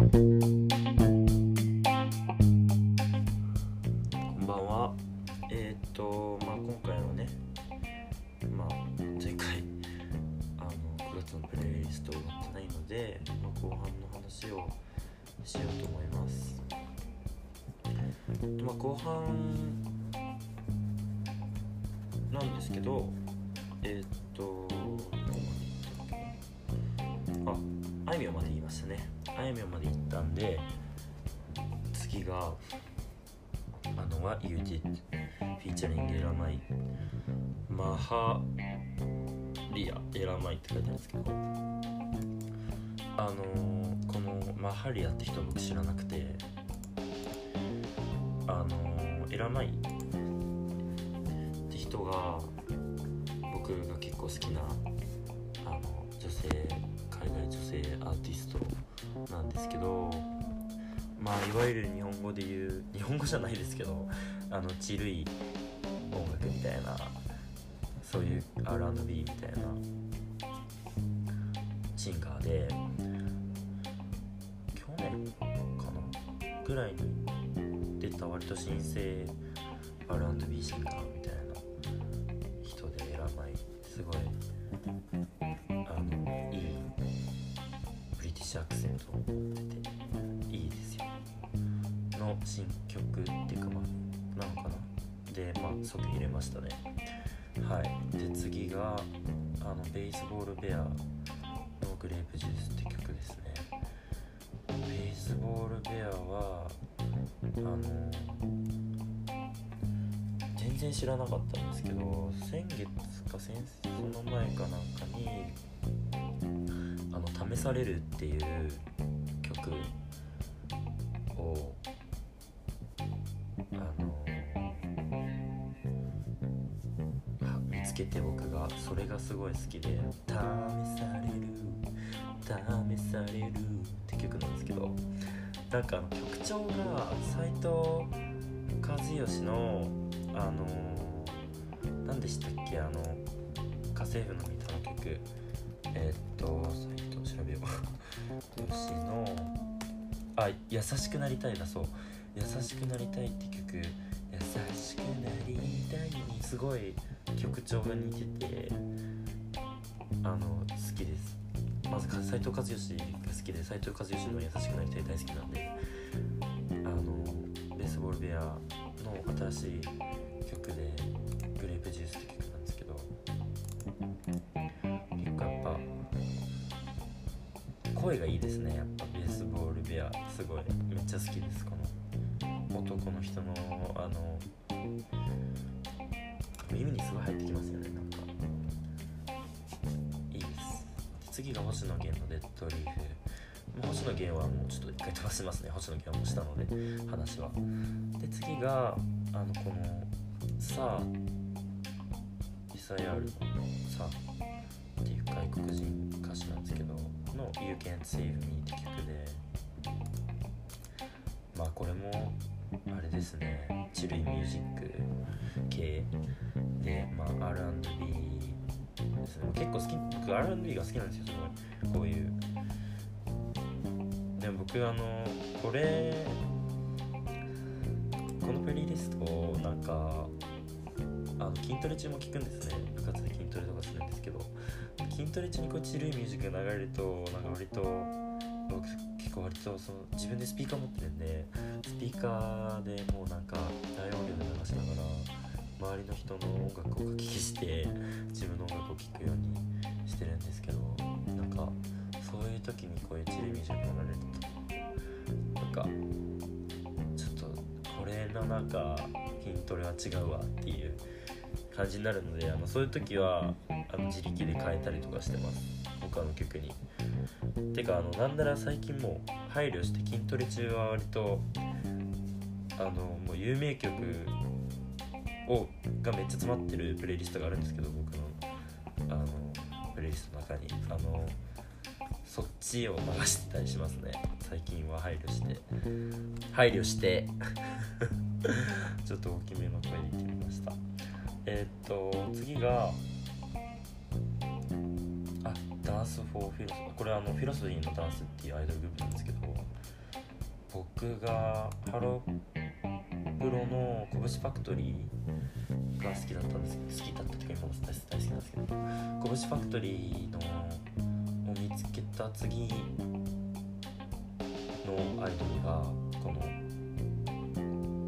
こんばんは。えーと、まあ今回のね、まあ前回、あの、9月のプレイリスト終わってないので、まあ、後半の話をしようと思います。まあ後半なんですけど、が、あの、What You Did featuring Ella Mai Mahalia Ella Mai って書いてあるんですけどあのーこの Mahalia って人僕知らなくてあのー Ella Mai って人が僕が結構好きなあの女性海外女性アーティストなんですけどまあいわゆる日本語で言う日本語じゃないですけどあのチルい音楽みたいなそういう R&B みたいなシンガーで去年かなぐらいに出た割と新生 R&B シンガー。でまあ即入れましたね。はい。で次があのベースボールベアのグレープジュースって曲ですね。ベースボールベアはあの全然知らなかったんですけど先月か先その前かなんかに「あの試される」っていう曲すごい好きで「試される試される」って曲なんですけどなんかあの曲調が斎藤和義のあの何でしたっけあの家政婦の三田の曲。えーっと斎藤調べよう。よしのあ優しくなりたいだそう。優しくなりたいって曲。優しくなりたい。すごい曲調が似ててあの好きです。まず斎藤和義が好きで斎藤和義の優しくなりたい大好きなんで。あのベースボールベアの新しい曲でグレープジュースって曲なんですけど。結構やっぱ声がいいですね。やっぱベースボールベアすごい。めっちゃ好きですこの。男の人のあの耳にすごい入ってきますよねなんかいいです次が星野源の「デッドリーフ」星野源はもうちょっと一回飛ばしますね星野源はもうしたので話はで次があのこの「さあ」イサヤールの「さあ」っていう外国人歌手なんですけどの「You Can't Save Me」って曲でまあこれもあれですね。チルイミュージック系。でまあ R&B ですね結構好き僕 R&B が好きなんですよすごいこういう。でも僕あのこれこのプレイリストなんかあの筋トレ中も聞くんですね。部活で筋トレとかするんですけど。筋トレ中にこうチルいミュージックが流れるとなんか割と僕結構割とその自分でスピーカー持ってるんでスピーカーでもうなんか大音量で流しながら周りの人の音楽をかき消して自分の音楽を聴くようにしてるんですけどなんかそういう時にこういうチルミュージックが流れるとなんかちょっとこれのなんか筋トレは違うわっていう感じになるのであのそういう時はあの自力で変えたりとかしてます他の曲に。てかあのなんなら最近もう配慮して筋トレ中は割とあのもう有名曲をがめっちゃ詰まってるプレイリストがあるんですけど僕のあのプレイリストの中に。あのそっちを流してたりしますね。最近は配慮して。配慮して。ちょっと大きめの声で言ってみました。えーっと次があダ Dance for Philoso これはあのフィロソフィーのダンスっていうアイドルグループなんですけど僕がハロープロのこぶしファクトリーが好きだったんです好きだったというか今も大好きなんですけどこぶしファクトリーのを見つけた次のアイドルがこの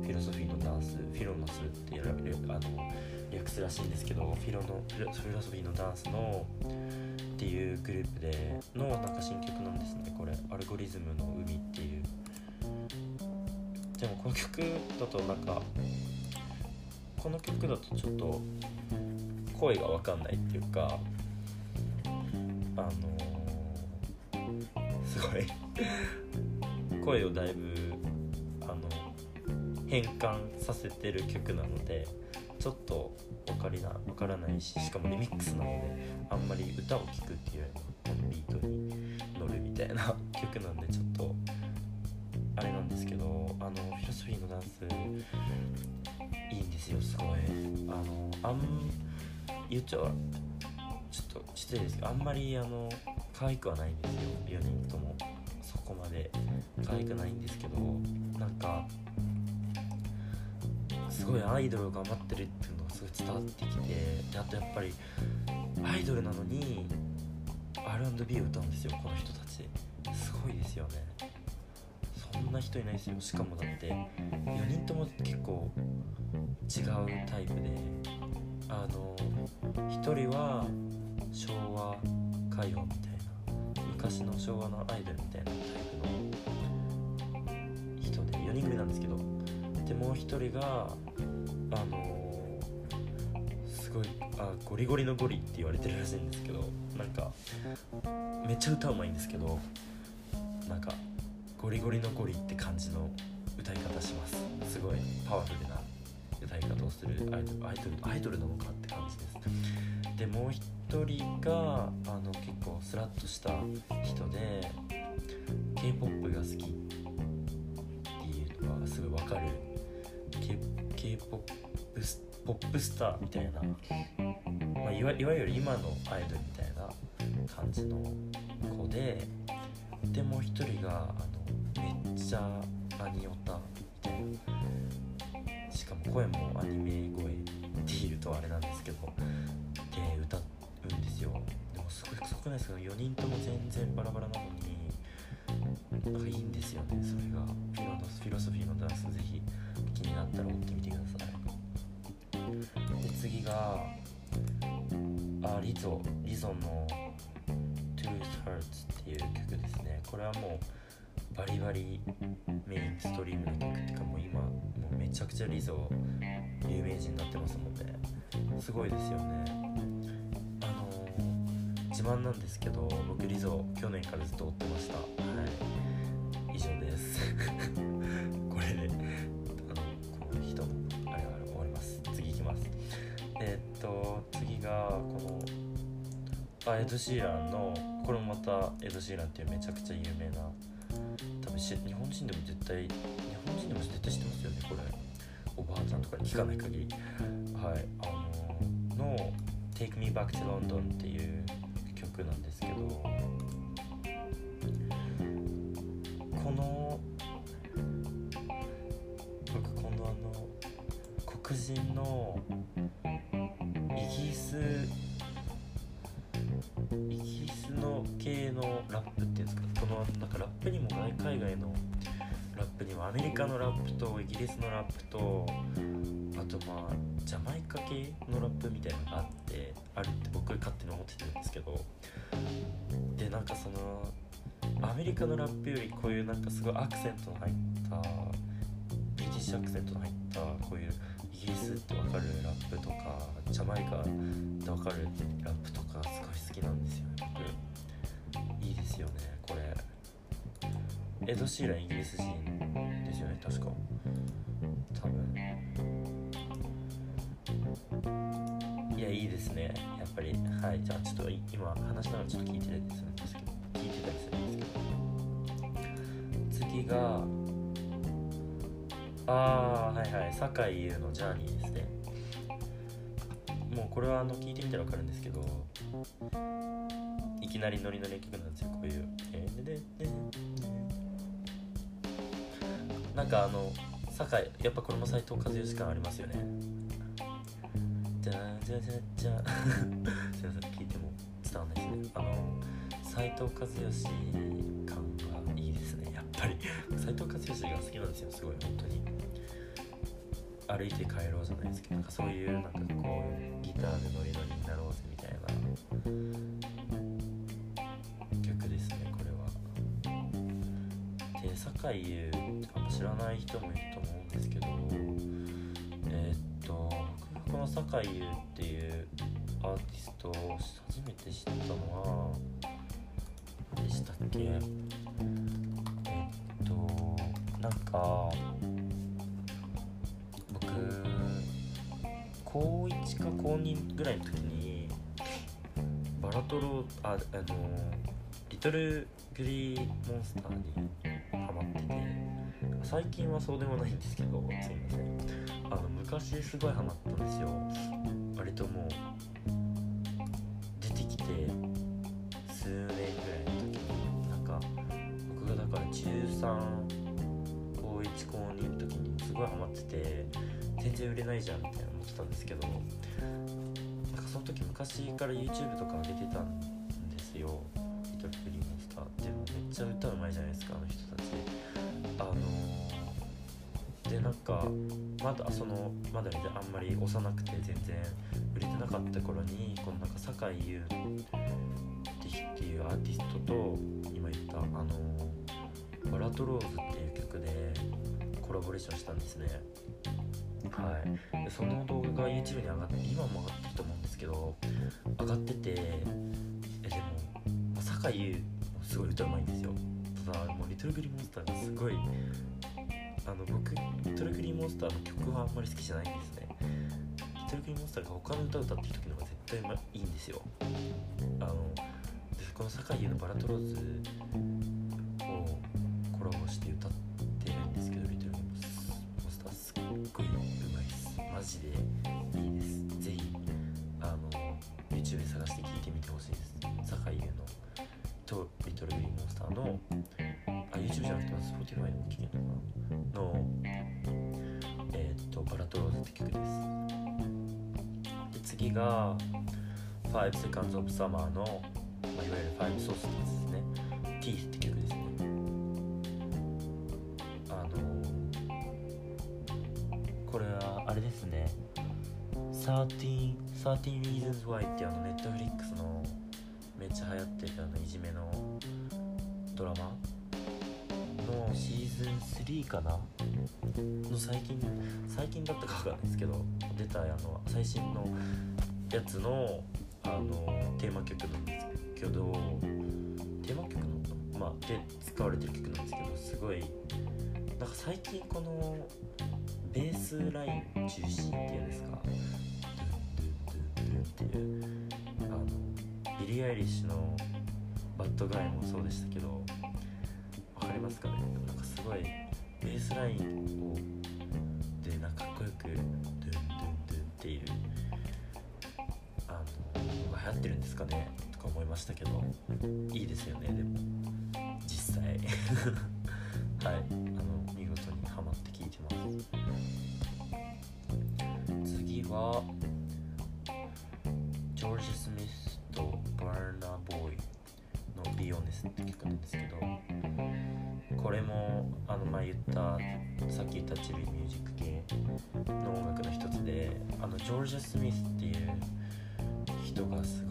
フィロソフィーのダンスフィロノスってやられるあの略すらしいんですけどフィロのフィロソフィーのダンスのっていうグループでのなんか新曲なんですねこれ「アルゴリズムの」でもこの曲だとなんかこの曲だとちょっと声が分かんないっていうかあの、すごい声をだいぶあの変換させてる曲なのでちょっと分かりな分からないししかもリミックスなのであんまり歌を聴くっていうよりもンスいいんですよすごい。あのあん言っちゃうちょっと失礼ですけどあんまりあの可愛くはないんですよ。4人とも。そこまで可愛くないんですけどなんかすごいアイドルが頑張ってるっていうのがすごい伝わってきてであとやっぱりアイドルなのに R&B を歌うんですよこの人たち。すごいですよね。んな人いないですよ。しかもだって4人とも結構違うタイプであの1人は昭和歌謡みたいな昔の昭和のアイドルみたいなタイプの人で4人組なんですけどでもう1人があのすごいあゴリゴリのゴリって言われてるらしいんですけどなんかめっちゃ歌うまいんですけどなんかゴリゴリのゴリって感じの歌い方します。すごいパワフルな歌い方をするアイドルアイドルアイドルなのかって感じです。でもう一人があの結構スラッとした人で k p o p が好きっていうのがすごいわかる。K p o p ポップスターみたいな、まあ、いわいわゆる今のアイドルみたいな感じの子ででもう一人があちゃアニオタみたいなしかも声もアニメ声っていうとあれなんですけどで歌うんですよでもすごいすごくないですけど4人とも全然バラバラなのになんかいいんですよねそれがフィロフィロソフィーのダンスぜひ気になったら追ってみてくださいで次があリゾリゾの「Tooth Hurts」っていう曲ですねこれはもうバリバリメインストリームの曲っていうかもう今もうめちゃくちゃリゾ有名人になってますもんね。すごいですよね。あのー、自慢なんですけど僕リゾ去年からずっと追ってました。はい。以上です。これで、あのこの人のあれは終わります。次いきます。えー、っと次がこのあエド・シーランのこれもまたエド・シーランっていうめちゃくちゃ有名な多分し日本人でも絶対日本人でも絶対知ってますよね。これおばあちゃんとかに聞かない限り。はい。あのの「Take Me Back to London」っていう曲なんですけどこの僕このあの黒人のイギリスイギリスののラップっていうんですか？このなんかラップにも海外のラップにもアメリカのラップとイギリスのラップとあとまあジャマイカ系のラップみたいなのがあってあるって僕勝手に思ってたんですけどでなんかそのアメリカのラップよりこういうなんかすごいアクセントの入ったブリティッシュアクセントの入ったこういうイギリスってわかるラップとかジャマイカってわかるラップとかすごい好きなんですよね僕。エド・シーランイギリス人ですよね。確か。多分。いやいいですね。やっぱり。はい。じゃあちょっと今話しながらちょっと聞いてたりするんですけど。聞いてたりするんですけど。次がああはいはい。酒井優のジャーニーですね。もうこれはあの聞いてみたら分かるんですけど。いきなりノリノリ曲なんですよ。こういう。えーでででなんかあの酒井やっぱこれも斎藤和義感ありますよね。じゃじゃじゃじゃ。すいません聞いても伝わんないですね。あの斎藤和義感がいいですね。やっぱり。斎藤和義が好きなんですよすごい本当に。歩いて帰ろうじゃないですけどなんかそういうなんかこうギターでノリノリになろうぜみたいな。はで酒井優あんま知らない人もいると思うんですけどえーっとこの酒井優っていうアーティストを初めて知ったのはでしたっけ？えっとなんか僕高1か高2ぐらいの時にバラトロああのリトルグリーモンスターに最近はそうでもないんですけどすいません。あの昔すごいハマったんですよ。割ともう出てきて数年ぐらいの時になんか僕がだから13高1高2の時にすごいハマってて全然売れないじゃんみたいな思ってたんですけどなんかその時昔から YouTube とか上げてたんでそのまだねあんまり幼くて全然売れてなかった頃にこのなんか酒井優っていうアーティストと今言ったあのバラトローズっていう曲でコラボレーションしたんですね。はい。でその動画が YouTube に上がって今も上がってると思うんですけど上がっててえでもまあ酒井優すごい歌うまいんですよ。ただもうリトルグリーンモンスターがすごいあの僕モンスターの曲はあんまり好きじゃないんですね。リトルグリーンモンスターが他の歌を歌ってる時の方が絶対まいいんですよ。あのでこの酒井優のバラトローズをコラボして歌ってるんですけどリトルグリーンモンスターすっごいうまいです。マジで。次が5 Seconds of Summer の、まあ、いわゆる5ソースってやつですね。Teeth って曲ですね。あのこれはあれですね。13 13 Reasons Why っていうあの Netflix のめっちゃ流行ってるあのいじめのドラマのシーズン3かな？の最近最近だったかわかんないですけど出たあの最新のやつのあのテーマ曲なんですけどテーマ曲のまあで使われてる曲なんですけどすごいなんか最近このベースライン中心っていうんですか？っていうあのビリー・アイリッシュの「バッドガイ」もそうでしたけどわかりますかね？なんかすごいベースラインをでなんかかっこよくのが流行ってるんですかねとか思いましたけどいいですよねでも。実際。はい。あの見事にハマって聴いてます。次はジョージ・スミスとバーナー・ボーイの「ビヨネス」って曲なんですけどこれもあの前言ったさっき言ったチビミュージック系の音楽の一つであのジョージ・スミスっていう人がす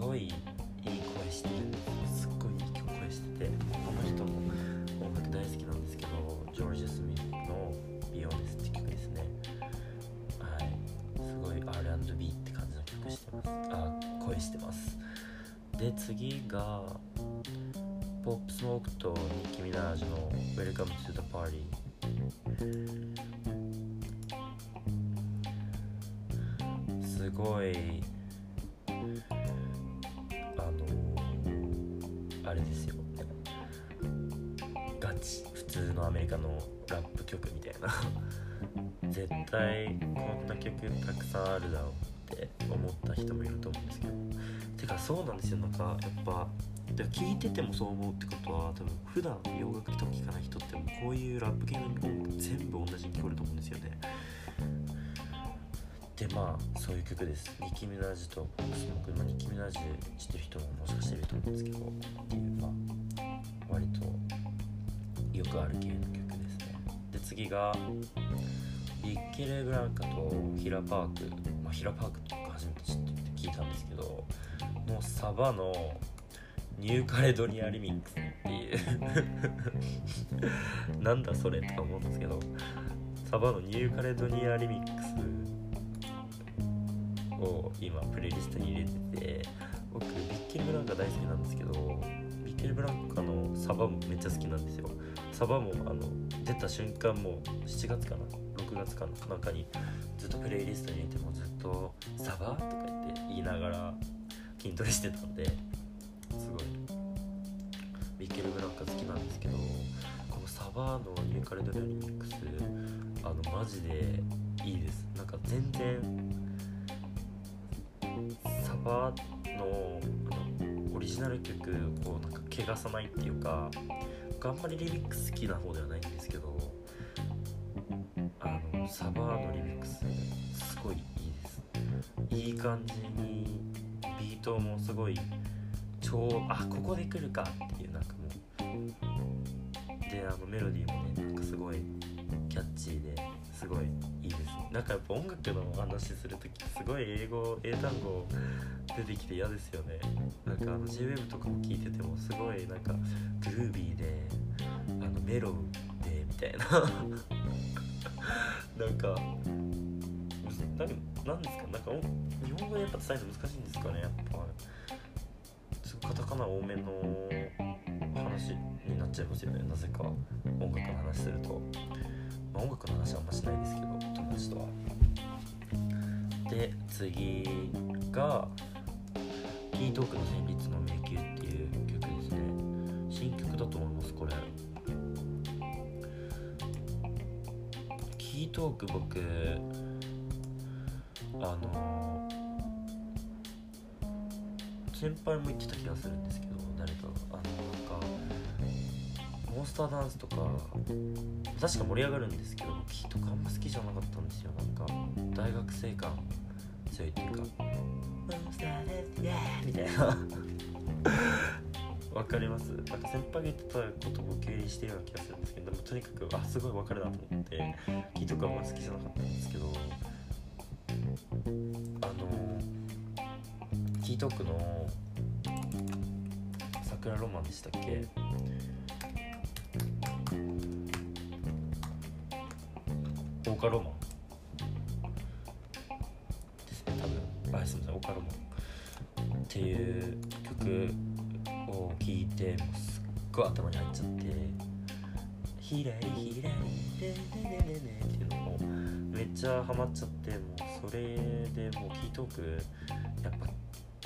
で次がポップスモークとニッキー・ミナージュの「Welcome to the Party」すごいあのあれですよ。ガチ普通のアメリカのラップ曲みたいな。絶対こんな曲たくさんあるだろう。って思った人もいると思うんですけど。てかそうなんですよ。なんかやっぱで聞いててもそう思うってことは多分普段洋楽とか聴かない人ってもこういうラップ系の音楽全部同じに聞こえると思うんですよね。でまあそういう曲です。ニキミナージとスモーク、まあ、ニキミナージ知ってる人ももしかしていると思うんですけど。っていうまあ割とよくある系の曲ですね。で次がビッケル・ブランカとヒラ・パーク、まあ、ヒラ・パークとか初めて知って聞いたんですけどのサバのニューカレドニアリミックスっていう なんだそれとか思うんですけどサバのニューカレドニアリミックスを今プレイリストに入れてて僕ビッケルブランカ大好きなんですけどビッケルブランカのサバもめっちゃ好きなんですよ。サバもあの出た瞬間もう7月かな6月かななかにずっとプレイリストに入れてもずっと「サバ?」とか言って言いながら筋トレしてたんですごいビッケルブランカ好きなんですけどこのサバのニューカレドニアリミックスあのマジでいいですなんか全然サバのオリジナル曲をなんか汚さないっていうか僕あんまりリミックス好きな方ではないんでサバのリミックス。すごいいいですいい感じにビートもすごい超あここで来るかっていうなんかもうであのメロディーもねなんかすごいキャッチーですごいいいです。なんかやっぱ音楽の話する時すごい英語英単語出てきて嫌ですよね。なんかあの JWEB とかも聞いててもすごいなんかグルービーであのメロウでみたいな。なんか何なんですか？なんか日本語でやっぱ伝えるの難しいんですかね？やっぱすごいカタカナ多めの話になっちゃいますよね。なぜか音楽の話すると、まあ、音楽の話はあんましないですけど友達とは。で次が「キートークの旋律の迷宮」っていう曲ですね。新曲だと思いますこれ。ートーク僕あの先輩も言ってた気がするんですけど誰かあのなんかモンスターダンスとか確か盛り上がるんですけどキーとかあんま好きじゃなかったんですよ。なんか大学生感強いっていうか「モンスターですイエーイ!」みたいな わかります。なんか先輩が言ってたことを経由してるような気がするんですけどもとにかくあすごいわかるなと思ってキーとかあんま好きじゃなかったんですけどあのキートークの桜ロマンでしたっけ？オーカロマン。ですね多分。あすみませんオーカロマン。っていう曲を聴いてもうすっごい頭に入っちゃって「ひらりひらりでねねねね」っていうのもめっちゃハマっちゃってもうそれでもうキートークやっ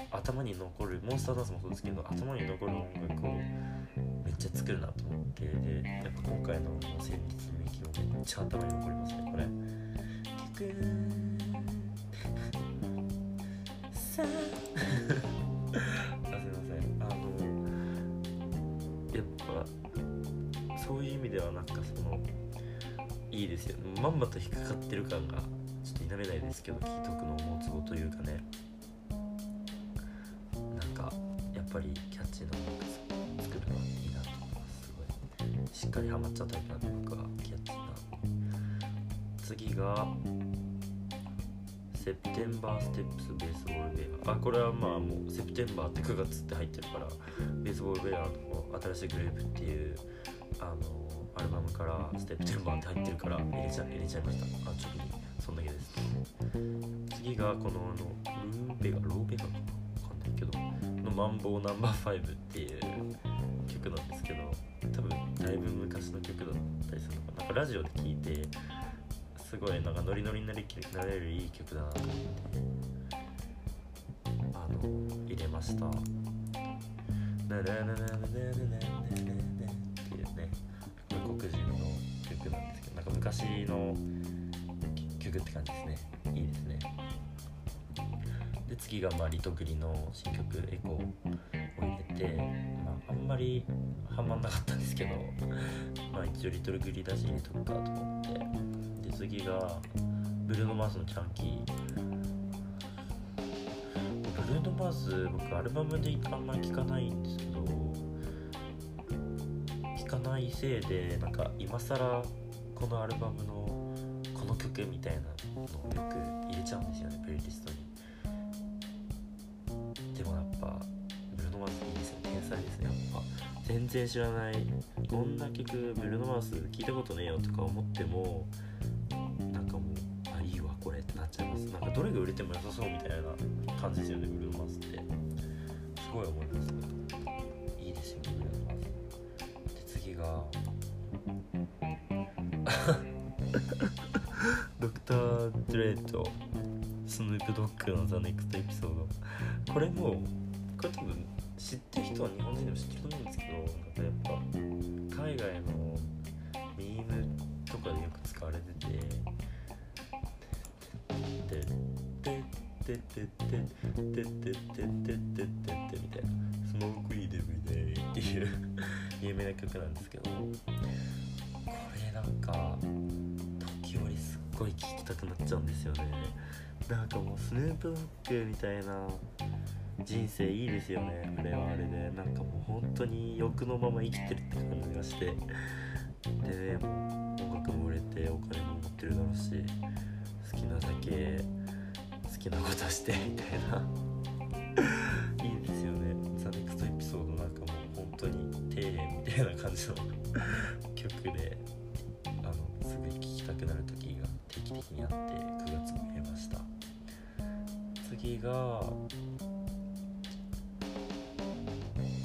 ぱ頭に残るモンスターダンスもそうですけど頭に残る音楽をめっちゃ作るなと思ってでやっぱ今回の「旋律の域」をめっちゃ頭に残りますねこれ。さあいいですよまんまと引っかかってる感がちょっと否めないですけど聞いとくのもツボというかね。なんかやっぱりキャッチーな音楽作るのはいいなと思います。すごい。しっかりハマっちゃうタイプなんで僕はキャッチーな次がセプテンバーステップスベースボールベア。あこれはまあもうセプテンバーって9月って入ってるからベースボールベアの新しいグループっていうあのからステップテンバーって入ってるから入れちゃ入れちゃいました。あ直にそんだけです。次がこのあのルーベガローベガかなわかんないけどのマンボウナンバー5っていう曲なんですけど多分だいぶ昔の曲だったりするのかな。なんかラジオで聴いてすごいなんかノリノリになりなれるいい曲だなと思ってあの入れました「ナナナナナナナナ昔の曲って感じですね。いいですね。で次がまあリトグリの新曲「エコー」を入れてまあ、あんまりハマんなかったんですけど まあ一応リトルグリーダジ入れとくかと思って。で次がブルーノ・マーズのチャンキー。ブルーノ・マーズ僕アルバムであんまり聴かないんですけど聴かないせいでなんか今更このアルバムのこの曲みたいなのをよく入れちゃうんですよねプレイリストに。でもやっぱブルーノ・マーズいいですよ天才ですねやっぱ。全然知らないこんな曲ブルーノ・マーズ聞いたことねえよとか思ってもなんかもうあいいわこれってなっちゃいます。なんかどれが売れても良さそうみたいな感じですよねブルーノ・マーズって。すごい思います。ねいいですよねブルーノ・マーズで次がー・ドレイとスヌープ・ドッグのザ・ネクストエピソード。これもこれ多分知ってる人は日本人でも知ってると思うんですけどなんかやっぱ海外のミームとかでよく使われてて「てってってってってってってってってってって」みたいな「スモークイーデブデイ」っていう有名な曲なんですけどこれなんか時折すっごい聴くなっちゃうんですよね。なんかもうスヌープドッグみたいな人生いいですよねあれはあれで。なんかもう本当に欲のまま生きてるって感じがして。でねもう音楽も売れてお金も持ってるだろうし好きなだけ好きなことしてみたいな。いいですよね。ザ・ネクストエピソードなんかもう本当に丁寧みたいな感じの曲で。が定期的にあって9月も入れました。次が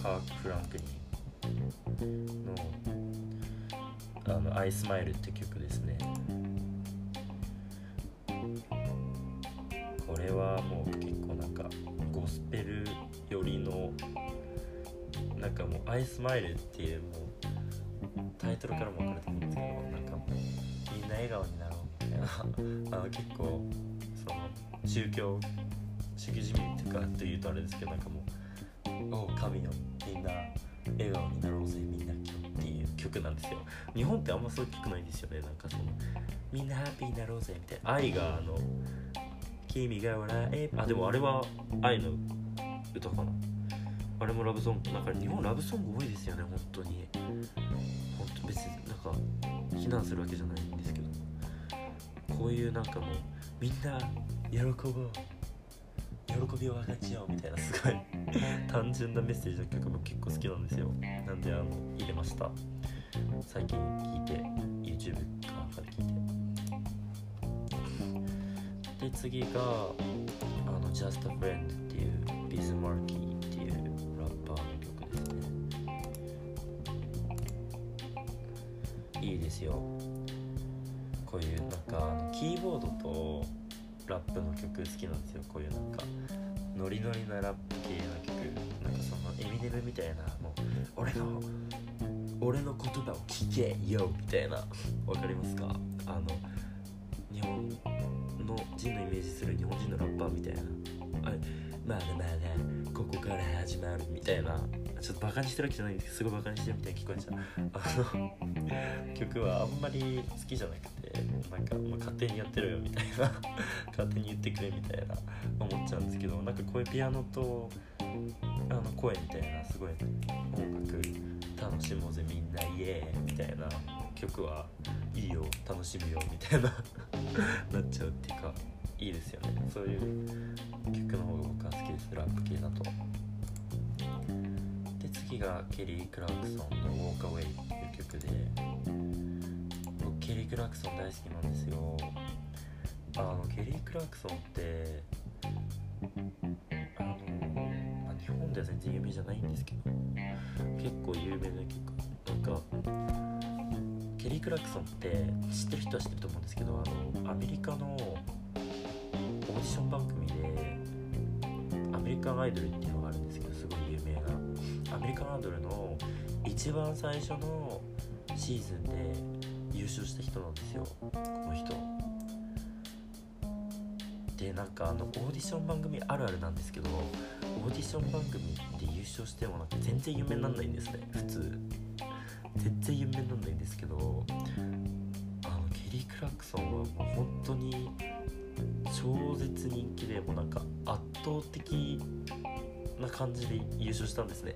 カーク・フランクリンの「あのアイスマイル」って曲ですね。これはもう結構なんかゴスペル寄りのなんかもう「アイスマイル」っていうもうタイトルからも分かると思うんですけどなんあの結構その宗教主義じみっていうとあれですけどなんかもう「お神よみんな笑顔になろうぜみんな」っていう曲なんですよ。日本ってあんまそういう曲ないんですよね。なんかその「みんなハッピーになろうぜ」みたいな。愛があの「君が笑え」あでもあれは愛の歌かな。あれもラブソングなんか日本ラブソング多いですよね本当に。本当別になんか非難するわけじゃない。こういうなんかもうみんな喜ぼう喜びを分かち合おうみたいなすごい単純なメッセージの曲も結構好きなんですよ。なんであの入れました。最近聞いて YouTube かなんかで聞いて。で次があの Just a Friend っていうビズ・マーキーっていうラッパーの曲ですね。いいですよこういうなんかあのキーボードとラップの曲好きなんですよ。こういうなんかノリノリなラップ系の曲。なんかそのエミネムみたいなもう俺の俺の言葉を聞けよみたいな。わかりますか？あの日本の人のイメージする日本人のラッパーみたいな。あまだまだここから始まるみたいな。ちょっとバカにしてるわけじゃないんですけどすごいバカにしてるみたいに聞こえちゃう。あの曲はあんまり好きじゃなくてなんか、まあ、勝手にやってるよみたいな 勝手に言ってくれみたいな思っちゃうんですけどなんかこういうピアノとあの声みたいなすごい音楽楽しもうぜみんなイエーイみたいな曲はいいよ楽しむよみたいな なっちゃうっていうかいいですよね。そういう曲の方が僕は好きです。ラップ系だと。で次がケリー・クラークソンの「Walk Away」っていう曲でケリー・クラークソン大好きなんですよ。あのケリー・クラークソンってあの、まあ、日本では全然有名じゃないんですけど結構有名な曲なんかケリー・クラークソンって知ってる人は知ってると思うんですけどあのアメリカのオーディション番組でアメリカンアイドルっていうのがあるんですけどすごい有名な。アメリカンアイドルの一番最初のシーズンで優勝した人なんですよこの人。でなんかあのオーディション番組あるあるなんですけどオーディション番組で優勝してもなんか全然有名にならないんですね普通。全然有名にならないんですけどあのケリー・クラクソンはもう本当に超絶人気でもなんか圧倒的な感じで優勝したんですね。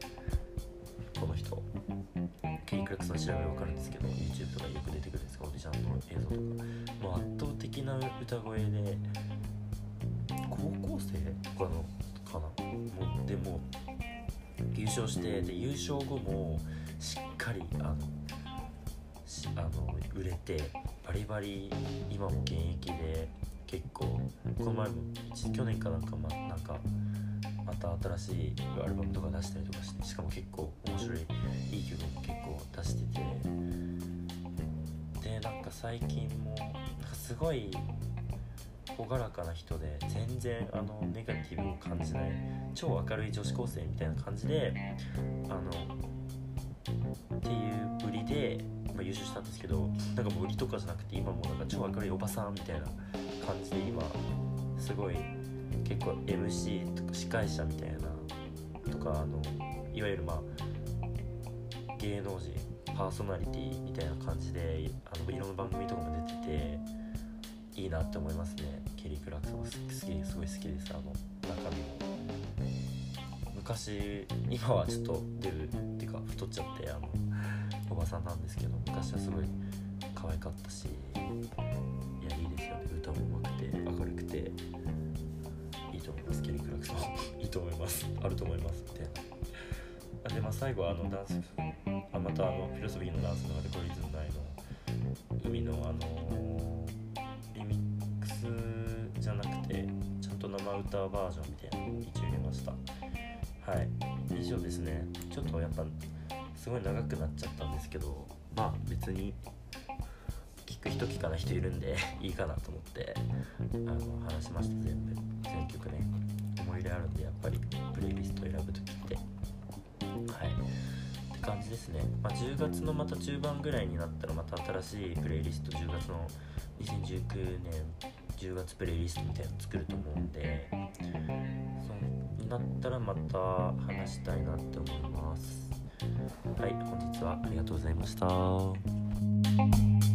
ケリー・クラクソン調べ分かるんですけど YouTube とかよく出てくるんですオーディションの映像とか。もう圧倒的な歌声で高校生とかのかなもうでも優勝してで優勝後もしっかりあのあの売れてバリバリ今も現役で結構この前も去年かなんかまあなんかまた新しいアルバムとか出したりとかしてしかも結構面白いいい曲も結構出しててでなんか最近もなんかすごい朗らかな人で全然あのネガティブを感じない超明るい女子高生みたいな感じであのっていう売りで、まあ、優勝したんですけどなんか売りとかじゃなくて今もなんか超明るいおばさんみたいな感じで今すごい結構 MC とか司会者みたいなとかあのいわゆるまあ芸能人パーソナリティみたいな感じであのいろんな番組とかも出てていいなって思いますね。ケリー・クラクソン好きすごい好きですあの中身も。昔今はちょっと出るっていうか太っちゃってあのおばさんなんですけど昔はすごい可愛かったしいやいいですよね。歌もうまくと思いますケリー・クラクソンいいと思いますあると思いますみたいなでまあ最後はあのダンスあまたあのフィロソフィーのダンスの中でコリズム内の海のあのリミックスじゃなくてちゃんと生歌バージョンみたいなのを一応入れました。はい。以上ですね。ちょっとやっぱすごい長くなっちゃったんですけどまあ別にく人聞かない人いるんでいいかなと思ってあの話しました全部。全曲ね思い入れあるんでやっぱりプレイリスト選ぶ時って。はい。って感じですね、まあ、10月のまた中盤ぐらいになったらまた新しいプレイリスト10月の2019年10月プレイリストみたいなの作ると思うんでそうになったらまた話したいなって思います。はい本日はありがとうございました。